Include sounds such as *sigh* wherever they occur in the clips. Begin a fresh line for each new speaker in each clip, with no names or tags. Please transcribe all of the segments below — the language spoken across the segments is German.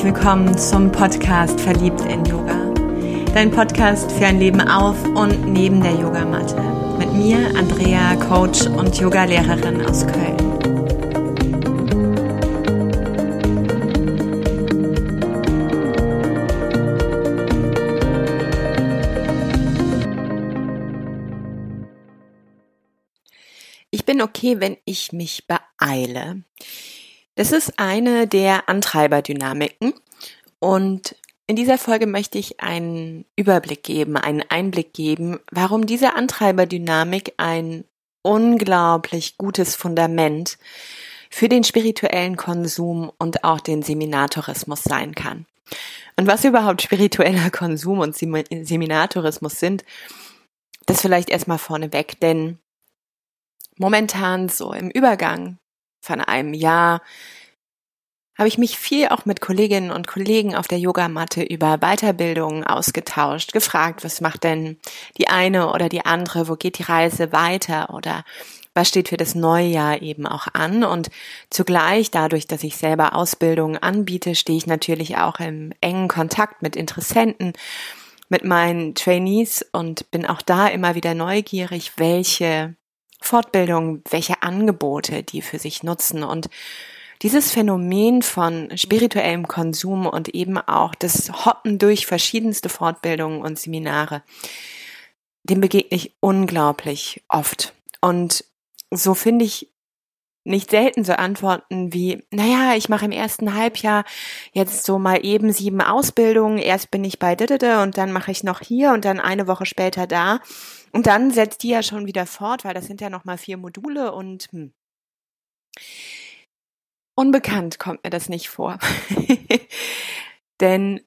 herzlich willkommen zum Podcast Verliebt in Yoga. Dein Podcast für ein Leben auf und neben der Yogamatte. Mit mir, Andrea, Coach und Yogalehrerin aus Köln. Ich bin okay, wenn ich mich beeile. Das ist eine der Antreiberdynamiken und in dieser Folge möchte ich einen Überblick geben, einen Einblick geben, warum diese Antreiberdynamik ein unglaublich gutes Fundament für den spirituellen Konsum und auch den Seminatourismus sein kann. Und was überhaupt spiritueller Konsum und Seminatourismus sind, das vielleicht erstmal vorneweg, denn momentan so im Übergang von einem Jahr habe ich mich viel auch mit Kolleginnen und Kollegen auf der Yogamatte über Weiterbildungen ausgetauscht, gefragt, was macht denn die eine oder die andere, wo geht die Reise weiter oder was steht für das neue Jahr eben auch an? Und zugleich dadurch, dass ich selber Ausbildungen anbiete, stehe ich natürlich auch im engen Kontakt mit Interessenten, mit meinen Trainees und bin auch da immer wieder neugierig, welche Fortbildung, welche Angebote die für sich nutzen. Und dieses Phänomen von spirituellem Konsum und eben auch das Hoppen durch verschiedenste Fortbildungen und Seminare, dem begegne ich unglaublich oft. Und so finde ich nicht selten so Antworten wie, naja, ich mache im ersten Halbjahr jetzt so mal eben sieben Ausbildungen, erst bin ich bei Didede und dann mache ich noch hier und dann eine Woche später da. Und dann setzt die ja schon wieder fort, weil das sind ja nochmal vier Module und hm. unbekannt kommt mir das nicht vor. *laughs* Denn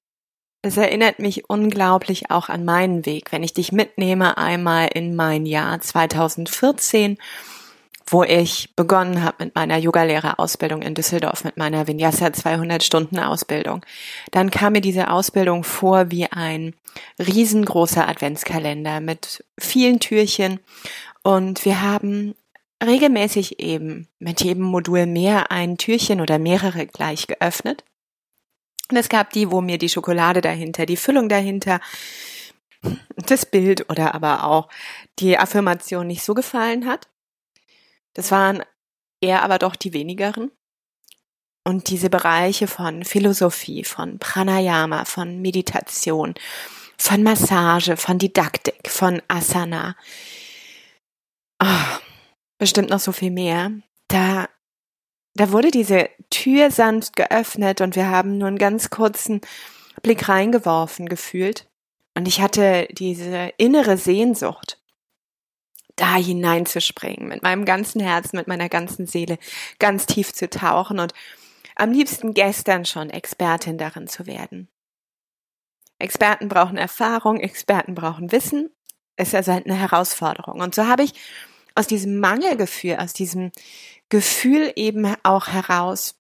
es erinnert mich unglaublich auch an meinen Weg, wenn ich dich mitnehme einmal in mein Jahr 2014 wo ich begonnen habe mit meiner Yogalehrerausbildung in Düsseldorf, mit meiner Vinyasa 200 Stunden Ausbildung. Dann kam mir diese Ausbildung vor wie ein riesengroßer Adventskalender mit vielen Türchen und wir haben regelmäßig eben mit jedem Modul mehr ein Türchen oder mehrere gleich geöffnet. Und es gab die, wo mir die Schokolade dahinter, die Füllung dahinter, das Bild oder aber auch die Affirmation nicht so gefallen hat. Das waren eher aber doch die wenigeren. Und diese Bereiche von Philosophie, von Pranayama, von Meditation, von Massage, von Didaktik, von Asana, oh, bestimmt noch so viel mehr, da, da wurde diese Tür sanft geöffnet und wir haben nur einen ganz kurzen Blick reingeworfen gefühlt. Und ich hatte diese innere Sehnsucht, da hineinzuspringen, mit meinem ganzen Herzen, mit meiner ganzen Seele ganz tief zu tauchen und am liebsten gestern schon Expertin darin zu werden. Experten brauchen Erfahrung, Experten brauchen Wissen. Es ist also eine Herausforderung. Und so habe ich aus diesem Mangelgefühl, aus diesem Gefühl eben auch heraus,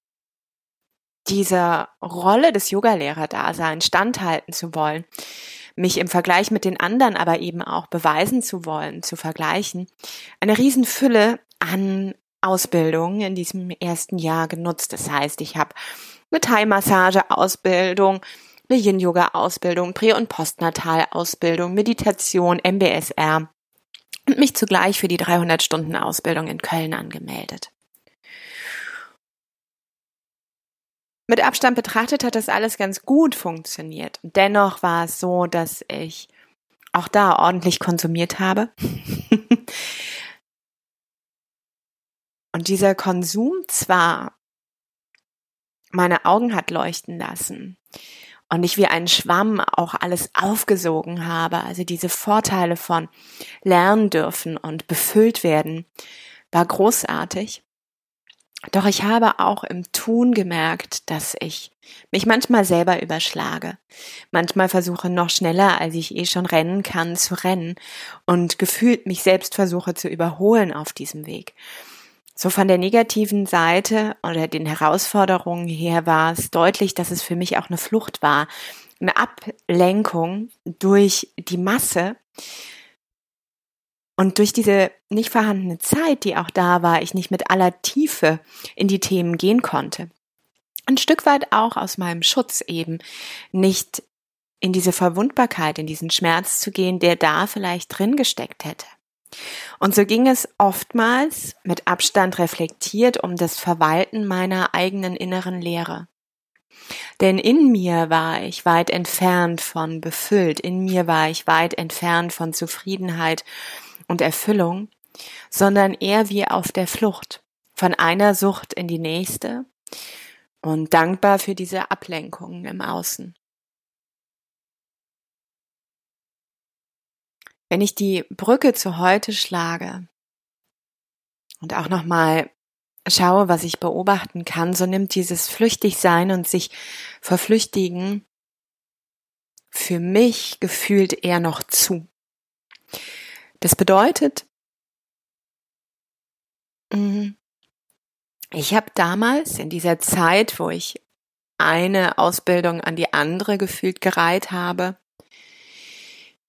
dieser Rolle des Yogalehrerdaseins standhalten zu wollen, mich im Vergleich mit den anderen aber eben auch beweisen zu wollen, zu vergleichen, eine Riesenfülle an Ausbildungen in diesem ersten Jahr genutzt. Das heißt, ich habe eine Thai-Massage-Ausbildung, eine Yin-Yoga-Ausbildung, Prä- und Postnatal-Ausbildung, Meditation, MBSR und mich zugleich für die 300-Stunden-Ausbildung in Köln angemeldet. Mit Abstand betrachtet hat das alles ganz gut funktioniert. Dennoch war es so, dass ich auch da ordentlich konsumiert habe. *laughs* Und dieser Konsum zwar meine Augen hat leuchten lassen und ich wie ein Schwamm auch alles aufgesogen habe, also diese Vorteile von lernen dürfen und befüllt werden, war großartig. Doch ich habe auch im Tun gemerkt, dass ich mich manchmal selber überschlage. Manchmal versuche noch schneller, als ich eh schon rennen kann, zu rennen und gefühlt mich selbst versuche zu überholen auf diesem Weg. So von der negativen Seite oder den Herausforderungen her war es deutlich, dass es für mich auch eine Flucht war, eine Ablenkung durch die Masse und durch diese nicht vorhandene Zeit, die auch da war, ich nicht mit aller Tiefe in die Themen gehen konnte. ein Stück weit auch aus meinem Schutz eben, nicht in diese Verwundbarkeit, in diesen Schmerz zu gehen, der da vielleicht drin gesteckt hätte. Und so ging es oftmals mit Abstand reflektiert um das Verwalten meiner eigenen inneren Lehre. Denn in mir war ich weit entfernt von befüllt, in mir war ich weit entfernt von Zufriedenheit und Erfüllung, sondern eher wie auf der Flucht, von einer Sucht in die nächste und dankbar für diese Ablenkungen im Außen. Wenn ich die Brücke zu heute schlage und auch nochmal schaue, was ich beobachten kann, so nimmt dieses Flüchtigsein und sich verflüchtigen für mich gefühlt eher noch zu. Das bedeutet, mhm, ich habe damals in dieser Zeit, wo ich eine Ausbildung an die andere gefühlt gereiht habe,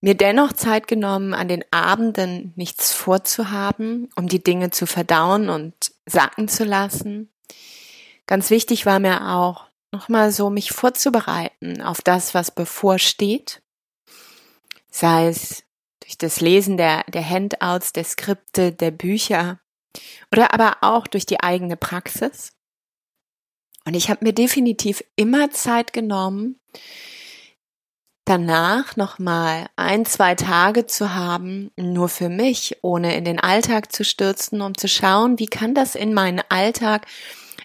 mir dennoch Zeit genommen, an den Abenden nichts vorzuhaben, um die Dinge zu verdauen und sacken zu lassen. Ganz wichtig war mir auch, nochmal so mich vorzubereiten auf das, was bevorsteht. Sei es durch das Lesen der, der Handouts, der Skripte, der Bücher oder aber auch durch die eigene Praxis. Und ich habe mir definitiv immer Zeit genommen, danach nochmal ein, zwei Tage zu haben, nur für mich, ohne in den Alltag zu stürzen, um zu schauen, wie kann das in meinen Alltag,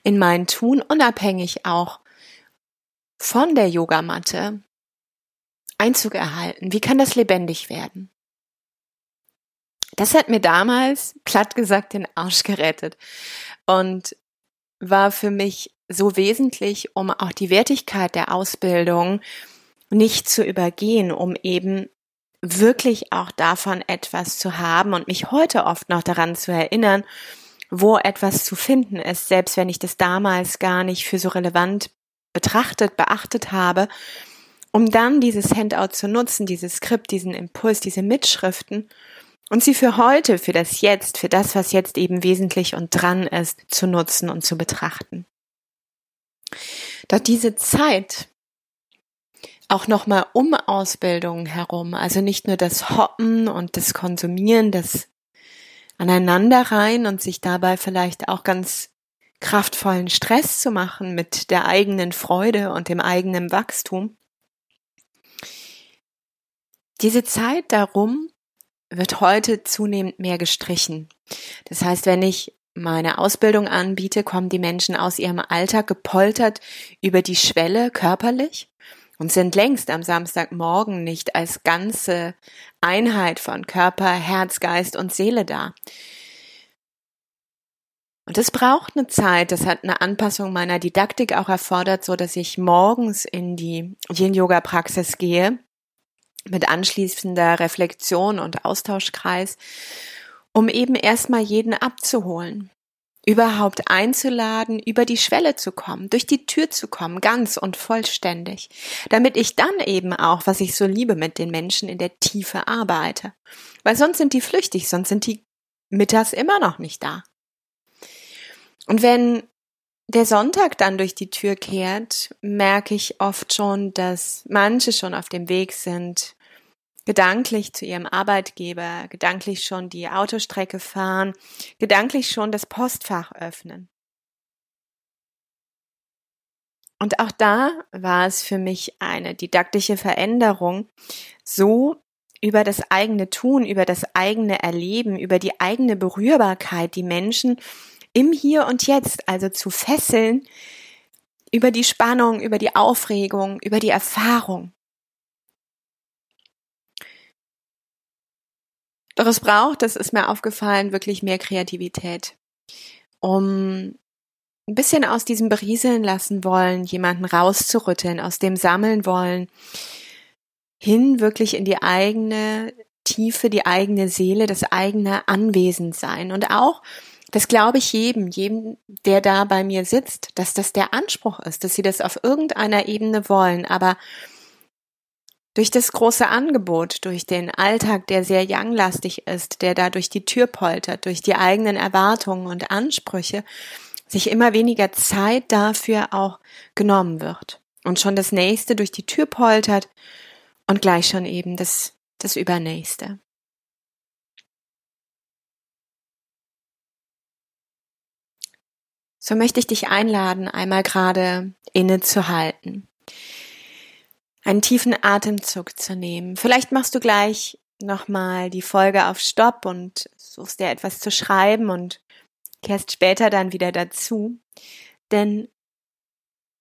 in mein Tun, unabhängig auch von der Yogamatte, Einzug erhalten? Wie kann das lebendig werden? Das hat mir damals, platt gesagt, den Arsch gerettet und war für mich so wesentlich, um auch die Wertigkeit der Ausbildung nicht zu übergehen, um eben wirklich auch davon etwas zu haben und mich heute oft noch daran zu erinnern, wo etwas zu finden ist, selbst wenn ich das damals gar nicht für so relevant betrachtet, beachtet habe, um dann dieses Handout zu nutzen, dieses Skript, diesen Impuls, diese Mitschriften und sie für heute, für das Jetzt, für das, was jetzt eben wesentlich und dran ist, zu nutzen und zu betrachten. Doch diese Zeit, auch nochmal um Ausbildung herum. Also nicht nur das Hoppen und das Konsumieren, das Aneinanderreihen und sich dabei vielleicht auch ganz kraftvollen Stress zu machen mit der eigenen Freude und dem eigenen Wachstum. Diese Zeit darum wird heute zunehmend mehr gestrichen. Das heißt, wenn ich meine Ausbildung anbiete, kommen die Menschen aus ihrem Alltag gepoltert über die Schwelle körperlich und sind längst am Samstagmorgen nicht als ganze Einheit von Körper, Herz, Geist und Seele da. Und es braucht eine Zeit, das hat eine Anpassung meiner Didaktik auch erfordert, so dass ich morgens in die Yin-Yoga-Praxis gehe, mit anschließender Reflexion und Austauschkreis, um eben erstmal jeden abzuholen überhaupt einzuladen, über die Schwelle zu kommen, durch die Tür zu kommen, ganz und vollständig, damit ich dann eben auch, was ich so liebe, mit den Menschen in der Tiefe arbeite. Weil sonst sind die flüchtig, sonst sind die mittags immer noch nicht da. Und wenn der Sonntag dann durch die Tür kehrt, merke ich oft schon, dass manche schon auf dem Weg sind, gedanklich zu ihrem Arbeitgeber, gedanklich schon die Autostrecke fahren, gedanklich schon das Postfach öffnen. Und auch da war es für mich eine didaktische Veränderung, so über das eigene Tun, über das eigene Erleben, über die eigene Berührbarkeit die Menschen im Hier und Jetzt, also zu fesseln, über die Spannung, über die Aufregung, über die Erfahrung. Doch es braucht, das ist mir aufgefallen, wirklich mehr Kreativität, um ein bisschen aus diesem Berieseln lassen wollen, jemanden rauszurütteln, aus dem sammeln wollen, hin wirklich in die eigene Tiefe, die eigene Seele, das eigene Anwesendsein und auch das glaube ich jedem, jedem, der da bei mir sitzt, dass das der Anspruch ist, dass sie das auf irgendeiner Ebene wollen. Aber durch das große Angebot, durch den Alltag, der sehr younglastig ist, der da durch die Tür poltert, durch die eigenen Erwartungen und Ansprüche, sich immer weniger Zeit dafür auch genommen wird und schon das nächste durch die Tür poltert und gleich schon eben das, das übernächste. So möchte ich dich einladen, einmal gerade innezuhalten, einen tiefen Atemzug zu nehmen. Vielleicht machst du gleich nochmal die Folge auf Stopp und suchst dir etwas zu schreiben und kehrst später dann wieder dazu. Denn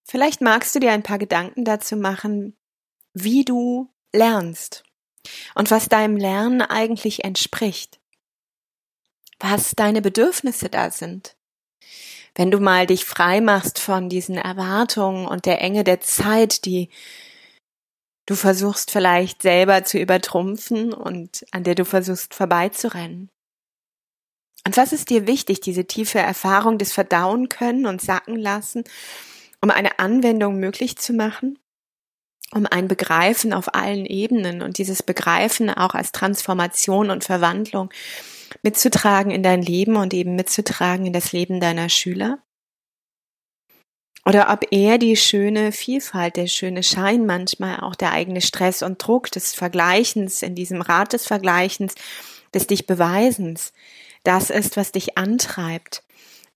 vielleicht magst du dir ein paar Gedanken dazu machen, wie du lernst und was deinem Lernen eigentlich entspricht. Was deine Bedürfnisse da sind. Wenn du mal dich frei machst von diesen Erwartungen und der Enge der Zeit, die du versuchst vielleicht selber zu übertrumpfen und an der du versuchst vorbeizurennen. Und was ist dir wichtig, diese tiefe Erfahrung des Verdauen können und sacken lassen, um eine Anwendung möglich zu machen? Um ein Begreifen auf allen Ebenen und dieses Begreifen auch als Transformation und Verwandlung mitzutragen in dein Leben und eben mitzutragen in das Leben deiner Schüler? Oder ob er die schöne Vielfalt, der schöne Schein manchmal, auch der eigene Stress und Druck des Vergleichens, in diesem Rat des Vergleichens, des dich Beweisens, das ist, was dich antreibt.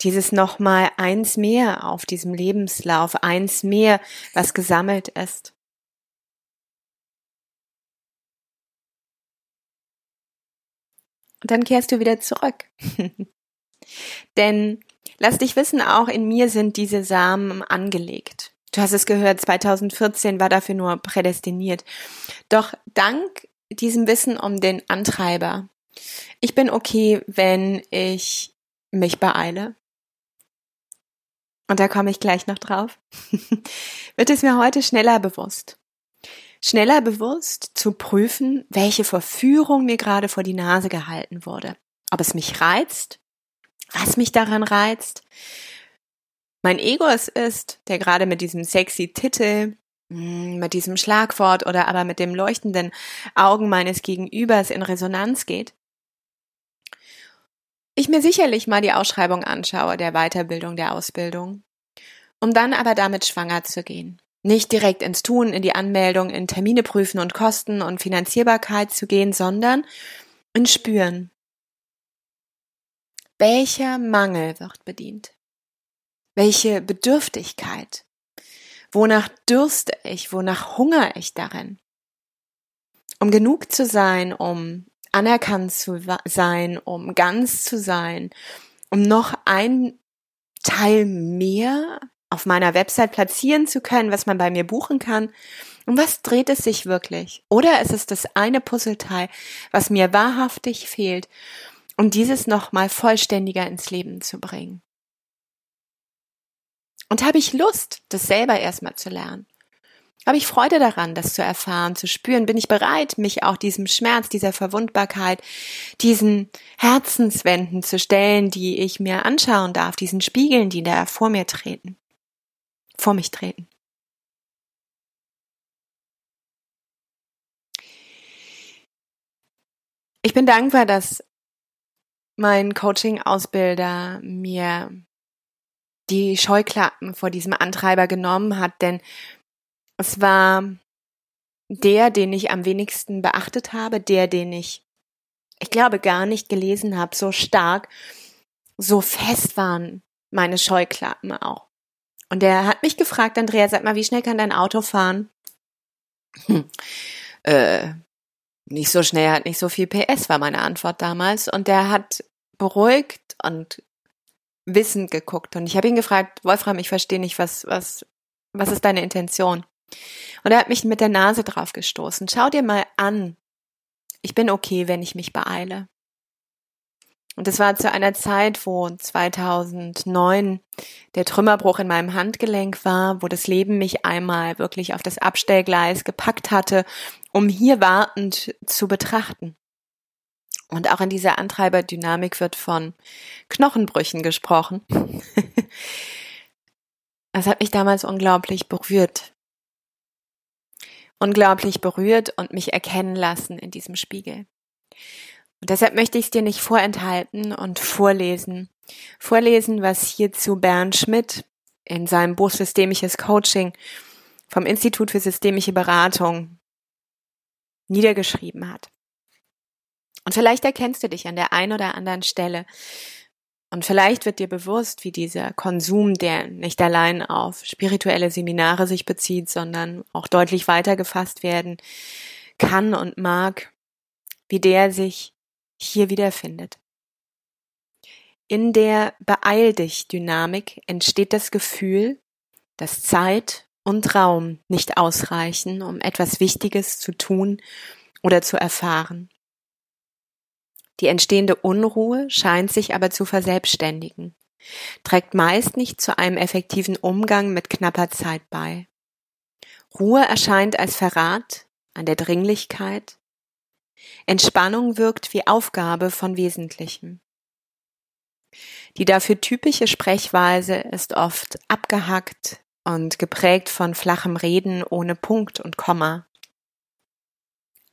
Dieses nochmal eins mehr auf diesem Lebenslauf, eins mehr, was gesammelt ist. Und dann kehrst du wieder zurück. *laughs* Denn lass dich wissen, auch in mir sind diese Samen angelegt. Du hast es gehört, 2014 war dafür nur prädestiniert. Doch dank diesem Wissen um den Antreiber, ich bin okay, wenn ich mich beeile. Und da komme ich gleich noch drauf. *laughs* Wird es mir heute schneller bewusst. Schneller bewusst zu prüfen, welche Verführung mir gerade vor die Nase gehalten wurde. Ob es mich reizt, was mich daran reizt. Mein Ego es ist, der gerade mit diesem sexy Titel, mm, mit diesem Schlagwort oder aber mit dem leuchtenden Augen meines Gegenübers in Resonanz geht ich mir sicherlich mal die Ausschreibung anschaue der Weiterbildung, der Ausbildung, um dann aber damit schwanger zu gehen. Nicht direkt ins Tun, in die Anmeldung, in Termine prüfen und Kosten und Finanzierbarkeit zu gehen, sondern in Spüren. Welcher Mangel wird bedient? Welche Bedürftigkeit? Wonach dürste ich? Wonach hungere ich darin? Um genug zu sein, um anerkannt zu sein, um ganz zu sein, um noch ein Teil mehr auf meiner Website platzieren zu können, was man bei mir buchen kann. Um was dreht es sich wirklich? Oder ist es das eine Puzzleteil, was mir wahrhaftig fehlt, um dieses nochmal vollständiger ins Leben zu bringen? Und habe ich Lust, das selber erstmal zu lernen? Habe ich Freude daran, das zu erfahren, zu spüren? Bin ich bereit, mich auch diesem Schmerz, dieser Verwundbarkeit, diesen Herzenswänden zu stellen, die ich mir anschauen darf, diesen Spiegeln, die da vor mir treten, vor mich treten? Ich bin dankbar, dass mein Coaching-Ausbilder mir die Scheuklappen vor diesem Antreiber genommen hat, denn es war der, den ich am wenigsten beachtet habe, der, den ich, ich glaube, gar nicht gelesen habe, so stark, so fest waren meine Scheuklappen auch. Und der hat mich gefragt, Andrea, sag mal, wie schnell kann dein Auto fahren? Hm. Äh, nicht so schnell, hat nicht so viel PS, war meine Antwort damals. Und der hat beruhigt und wissend geguckt. Und ich habe ihn gefragt, Wolfram, ich verstehe nicht, was, was, was ist deine Intention? Und er hat mich mit der Nase drauf gestoßen. Schau dir mal an. Ich bin okay, wenn ich mich beeile. Und es war zu einer Zeit, wo 2009 der Trümmerbruch in meinem Handgelenk war, wo das Leben mich einmal wirklich auf das Abstellgleis gepackt hatte, um hier wartend zu betrachten. Und auch in dieser Antreiberdynamik wird von Knochenbrüchen gesprochen. *laughs* Das hat mich damals unglaublich berührt, unglaublich berührt und mich erkennen lassen in diesem Spiegel. Und deshalb möchte ich es dir nicht vorenthalten und vorlesen, vorlesen, was hierzu Bernd Schmidt in seinem Buch Systemisches Coaching vom Institut für systemische Beratung niedergeschrieben hat. Und vielleicht erkennst du dich an der einen oder anderen Stelle. Und vielleicht wird dir bewusst, wie dieser Konsum, der nicht allein auf spirituelle Seminare sich bezieht, sondern auch deutlich weiter gefasst werden kann und mag, wie der sich hier wiederfindet. In der Beeil dich Dynamik entsteht das Gefühl, dass Zeit und Raum nicht ausreichen, um etwas Wichtiges zu tun oder zu erfahren. Die entstehende Unruhe scheint sich aber zu verselbstständigen, trägt meist nicht zu einem effektiven Umgang mit knapper Zeit bei. Ruhe erscheint als Verrat an der Dringlichkeit. Entspannung wirkt wie Aufgabe von Wesentlichem. Die dafür typische Sprechweise ist oft abgehackt und geprägt von flachem Reden ohne Punkt und Komma.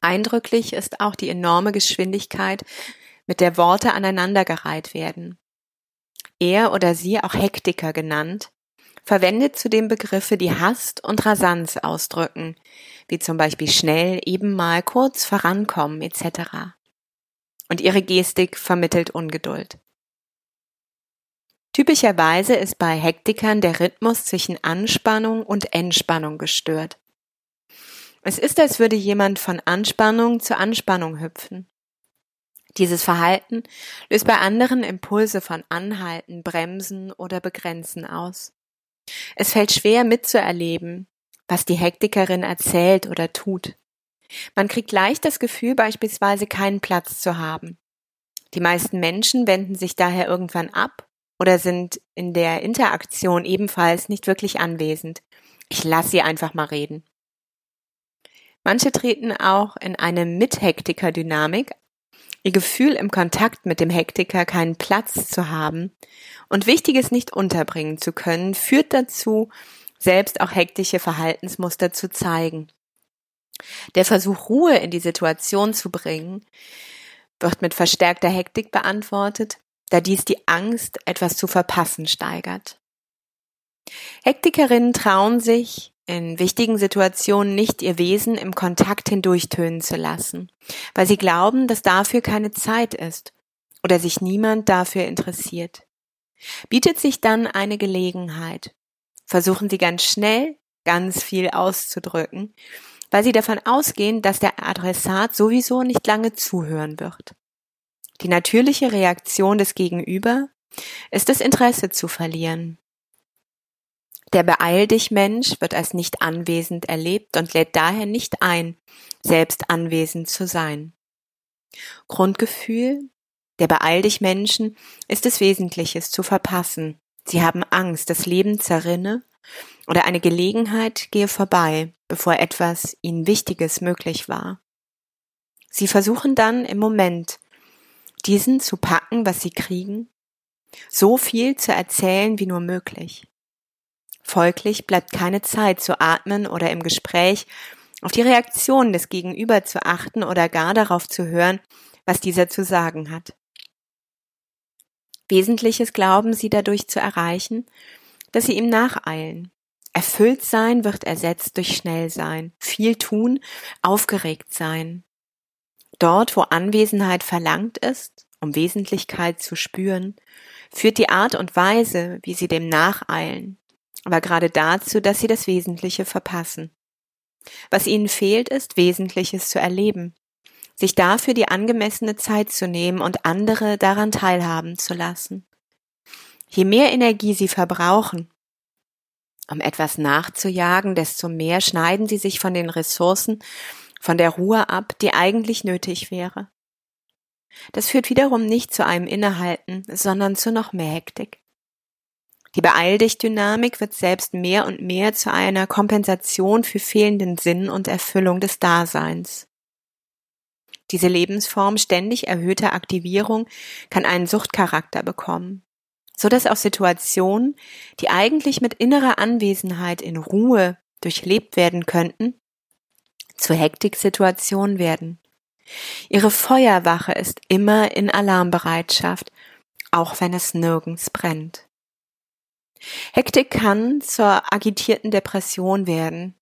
Eindrücklich ist auch die enorme Geschwindigkeit, mit der Worte aneinandergereiht werden. Er oder sie, auch Hektiker genannt, verwendet zudem Begriffe, die Hast und Rasanz ausdrücken, wie zum Beispiel schnell, eben mal, kurz, vorankommen etc. Und ihre Gestik vermittelt Ungeduld. Typischerweise ist bei Hektikern der Rhythmus zwischen Anspannung und Entspannung gestört. Es ist, als würde jemand von Anspannung zu Anspannung hüpfen. Dieses Verhalten löst bei anderen Impulse von Anhalten, Bremsen oder Begrenzen aus. Es fällt schwer mitzuerleben, was die Hektikerin erzählt oder tut. Man kriegt leicht das Gefühl, beispielsweise keinen Platz zu haben. Die meisten Menschen wenden sich daher irgendwann ab oder sind in der Interaktion ebenfalls nicht wirklich anwesend. Ich lasse sie einfach mal reden. Manche treten auch in eine Mithektiker-Dynamik, ihr Gefühl im Kontakt mit dem Hektiker keinen Platz zu haben und Wichtiges nicht unterbringen zu können, führt dazu, selbst auch hektische Verhaltensmuster zu zeigen. Der Versuch, Ruhe in die Situation zu bringen, wird mit verstärkter Hektik beantwortet, da dies die Angst, etwas zu verpassen, steigert. Hektikerinnen trauen sich, in wichtigen Situationen nicht ihr Wesen im Kontakt hindurchtönen zu lassen, weil sie glauben, dass dafür keine Zeit ist oder sich niemand dafür interessiert. Bietet sich dann eine Gelegenheit, versuchen sie ganz schnell ganz viel auszudrücken, weil sie davon ausgehen, dass der Adressat sowieso nicht lange zuhören wird. Die natürliche Reaktion des Gegenüber ist das Interesse zu verlieren. Der Beeil dich Mensch wird als nicht anwesend erlebt und lädt daher nicht ein, selbst anwesend zu sein. Grundgefühl der Beeil dich Menschen ist es Wesentliches zu verpassen. Sie haben Angst, das Leben zerrinne oder eine Gelegenheit gehe vorbei, bevor etwas ihnen Wichtiges möglich war. Sie versuchen dann im Moment diesen zu packen, was sie kriegen, so viel zu erzählen wie nur möglich. Folglich bleibt keine Zeit zu atmen oder im Gespräch auf die Reaktion des Gegenüber zu achten oder gar darauf zu hören, was dieser zu sagen hat. Wesentliches glauben sie dadurch zu erreichen, dass sie ihm nacheilen. Erfüllt sein wird ersetzt durch schnell sein, viel tun, aufgeregt sein. Dort, wo Anwesenheit verlangt ist, um Wesentlichkeit zu spüren, führt die Art und Weise, wie sie dem nacheilen, aber gerade dazu, dass sie das Wesentliche verpassen. Was ihnen fehlt, ist Wesentliches zu erleben, sich dafür die angemessene Zeit zu nehmen und andere daran teilhaben zu lassen. Je mehr Energie sie verbrauchen, um etwas nachzujagen, desto mehr schneiden sie sich von den Ressourcen von der Ruhe ab, die eigentlich nötig wäre. Das führt wiederum nicht zu einem Innehalten, sondern zu noch mehr Hektik. Die Beeil-dich-Dynamik wird selbst mehr und mehr zu einer Kompensation für fehlenden Sinn und Erfüllung des Daseins. Diese Lebensform ständig erhöhter Aktivierung kann einen Suchtcharakter bekommen, so dass auch Situationen, die eigentlich mit innerer Anwesenheit in Ruhe durchlebt werden könnten, zu Hektiksituationen werden. Ihre Feuerwache ist immer in Alarmbereitschaft auch wenn es nirgends brennt. Hektik kann zur agitierten Depression werden.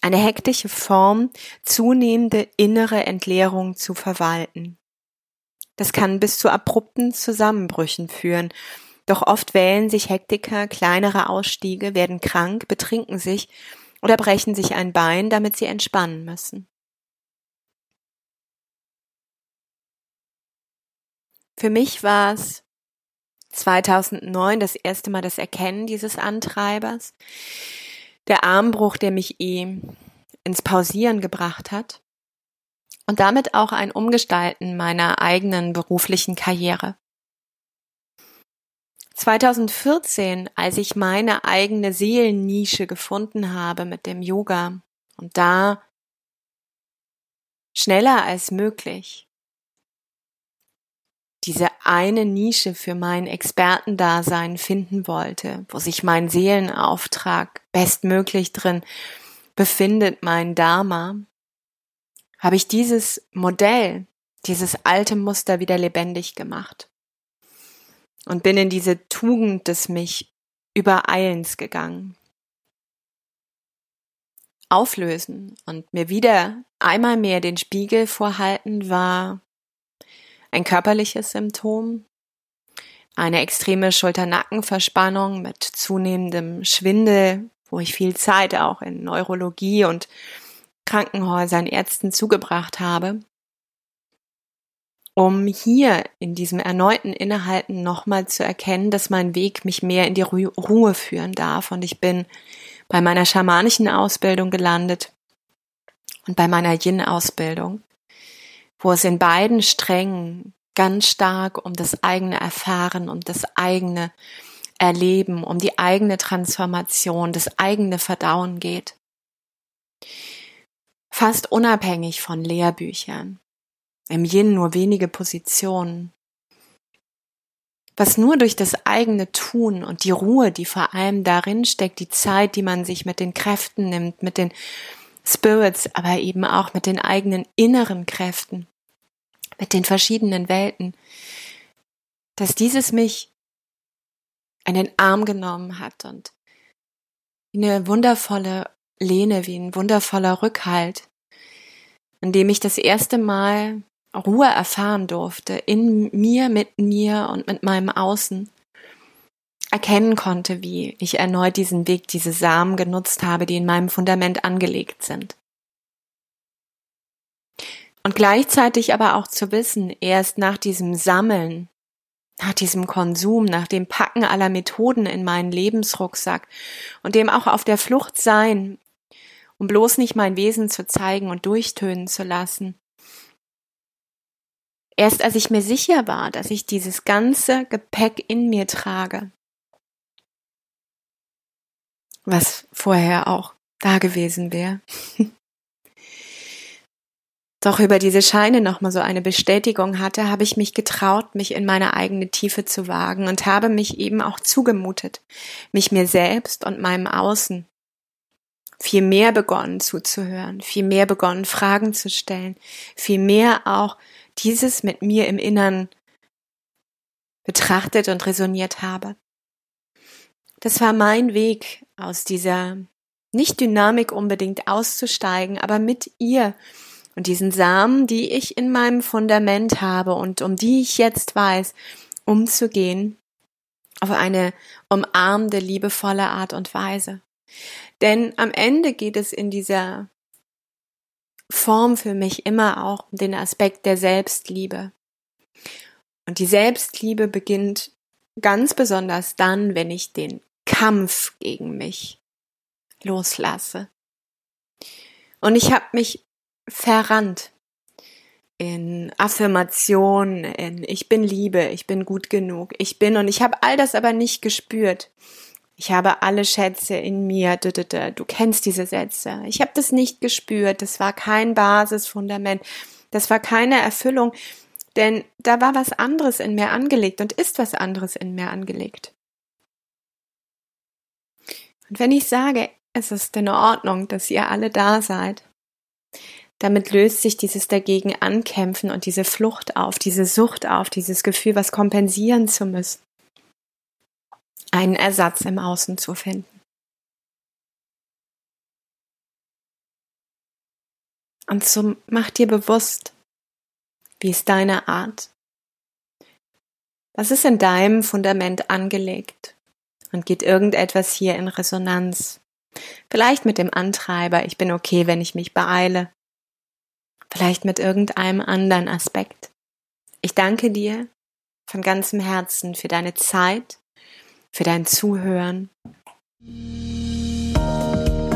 Eine hektische Form, zunehmende innere Entleerung zu verwalten. Das kann bis zu abrupten Zusammenbrüchen führen, doch oft wählen sich Hektiker kleinere Ausstiege, werden krank, betrinken sich oder brechen sich ein Bein, damit sie entspannen müssen. Für mich war es 2009 das erste Mal das Erkennen dieses Antreibers, der Armbruch, der mich eh ins Pausieren gebracht hat und damit auch ein Umgestalten meiner eigenen beruflichen Karriere. 2014, als ich meine eigene Seelennische gefunden habe mit dem Yoga. Und da schneller als möglich diese eine Nische für mein Expertendasein finden wollte, wo sich mein Seelenauftrag bestmöglich drin befindet, mein Dharma, habe ich dieses Modell, dieses alte Muster wieder lebendig gemacht und bin in diese Tugend des mich Übereilens gegangen. Auflösen und mir wieder einmal mehr den Spiegel vorhalten war ein körperliches Symptom, eine extreme Schulter-Nacken-Verspannung mit zunehmendem Schwindel, wo ich viel Zeit auch in Neurologie und Krankenhäusern Ärzten zugebracht habe, um hier in diesem erneuten Innehalten nochmal zu erkennen, dass mein Weg mich mehr in die Ruhe führen darf. Und ich bin bei meiner schamanischen Ausbildung gelandet und bei meiner Yin-Ausbildung wo es in beiden Strängen ganz stark um das eigene Erfahren, um das eigene Erleben, um die eigene Transformation, das eigene Verdauen geht. Fast unabhängig von Lehrbüchern. Im Yin nur wenige Positionen. Was nur durch das eigene Tun und die Ruhe, die vor allem darin steckt, die Zeit, die man sich mit den Kräften nimmt, mit den Spirits, aber eben auch mit den eigenen inneren Kräften, mit den verschiedenen Welten, dass dieses mich in den Arm genommen hat und eine wundervolle Lehne, wie ein wundervoller Rückhalt, in dem ich das erste Mal Ruhe erfahren durfte, in mir, mit mir und mit meinem Außen erkennen konnte, wie ich erneut diesen Weg, diese Samen genutzt habe, die in meinem Fundament angelegt sind. Und gleichzeitig aber auch zu wissen, erst nach diesem Sammeln, nach diesem Konsum, nach dem Packen aller Methoden in meinen Lebensrucksack und dem auch auf der Flucht sein, um bloß nicht mein Wesen zu zeigen und durchtönen zu lassen. Erst als ich mir sicher war, dass ich dieses ganze Gepäck in mir trage, was vorher auch da gewesen wäre. *laughs* Doch über diese Scheine nochmal so eine Bestätigung hatte, habe ich mich getraut, mich in meine eigene Tiefe zu wagen und habe mich eben auch zugemutet, mich mir selbst und meinem Außen viel mehr begonnen zuzuhören, viel mehr begonnen Fragen zu stellen, viel mehr auch dieses mit mir im Innern betrachtet und resoniert habe. Das war mein Weg aus dieser nicht Dynamik unbedingt auszusteigen, aber mit ihr und diesen Samen, die ich in meinem Fundament habe und um die ich jetzt weiß, umzugehen auf eine umarmende, liebevolle Art und Weise. Denn am Ende geht es in dieser Form für mich immer auch um den Aspekt der Selbstliebe. Und die Selbstliebe beginnt ganz besonders dann, wenn ich den Kampf gegen mich loslasse. Und ich habe mich verrannt in Affirmation, in ich bin Liebe, ich bin gut genug, ich bin und ich habe all das aber nicht gespürt. Ich habe alle Schätze in mir, du, kennst diese Sätze. Ich habe das nicht gespürt, das war kein Basisfundament, das war keine Erfüllung, denn da war was anderes in mir angelegt und ist was anderes in mir angelegt. Und wenn ich sage, es ist in Ordnung, dass ihr alle da seid, damit löst sich dieses dagegen ankämpfen und diese Flucht auf, diese Sucht auf, dieses Gefühl, was kompensieren zu müssen. Einen Ersatz im Außen zu finden. Und so mach dir bewusst, wie ist deine Art? Was ist in deinem Fundament angelegt? Und geht irgendetwas hier in Resonanz? Vielleicht mit dem Antreiber, ich bin okay, wenn ich mich beeile. Vielleicht mit irgendeinem anderen Aspekt. Ich danke dir von ganzem Herzen für deine Zeit, für dein Zuhören. Ich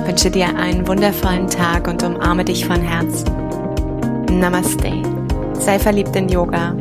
wünsche dir einen wundervollen Tag und umarme dich von Herzen. Namaste. Sei verliebt in Yoga